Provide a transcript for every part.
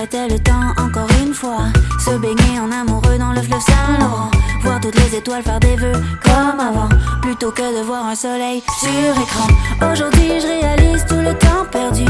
Le temps encore une fois. Se baigner en amoureux dans le fleuve Saint-Laurent. Voir toutes les étoiles faire des vœux comme avant. Plutôt que de voir un soleil sur écran. Aujourd'hui, je réalise tout le temps perdu.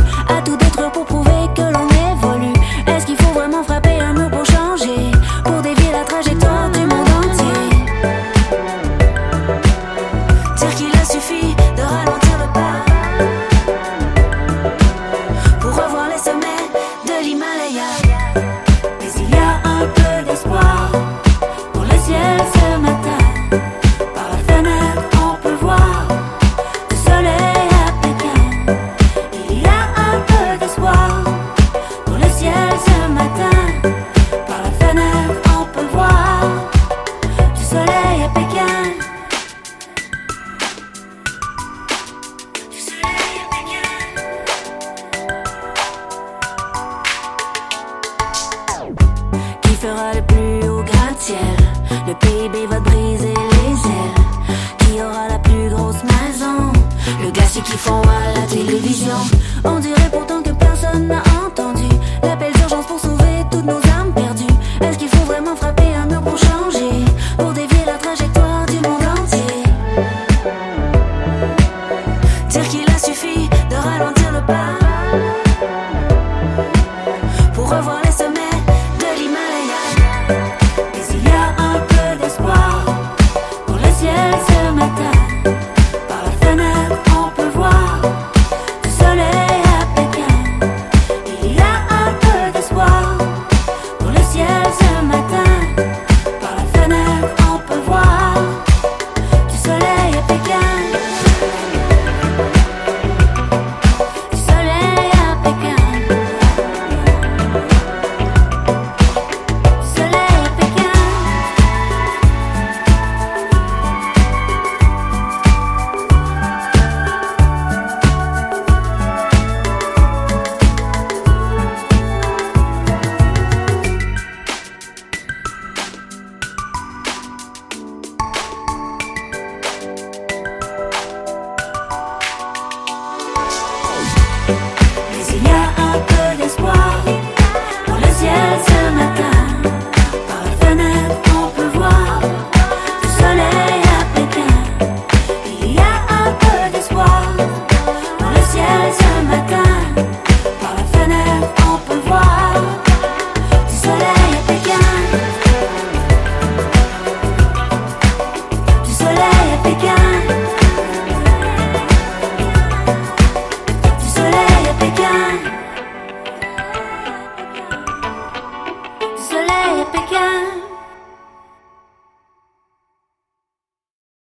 Fera le plus haut gratte-ciel Le PIB va briser les ailes Qui aura la plus grosse maison? Le glacier qui fond à la télévision. On dirait pourtant que personne n'a entendu L'appel d'urgence pour sauver toutes nos âmes perdues. Est-ce qu'il faut vraiment frapper un mur pour changer? Pour dévier la trajectoire du monde entier. Dire qu'il a suffi de ralentir le pas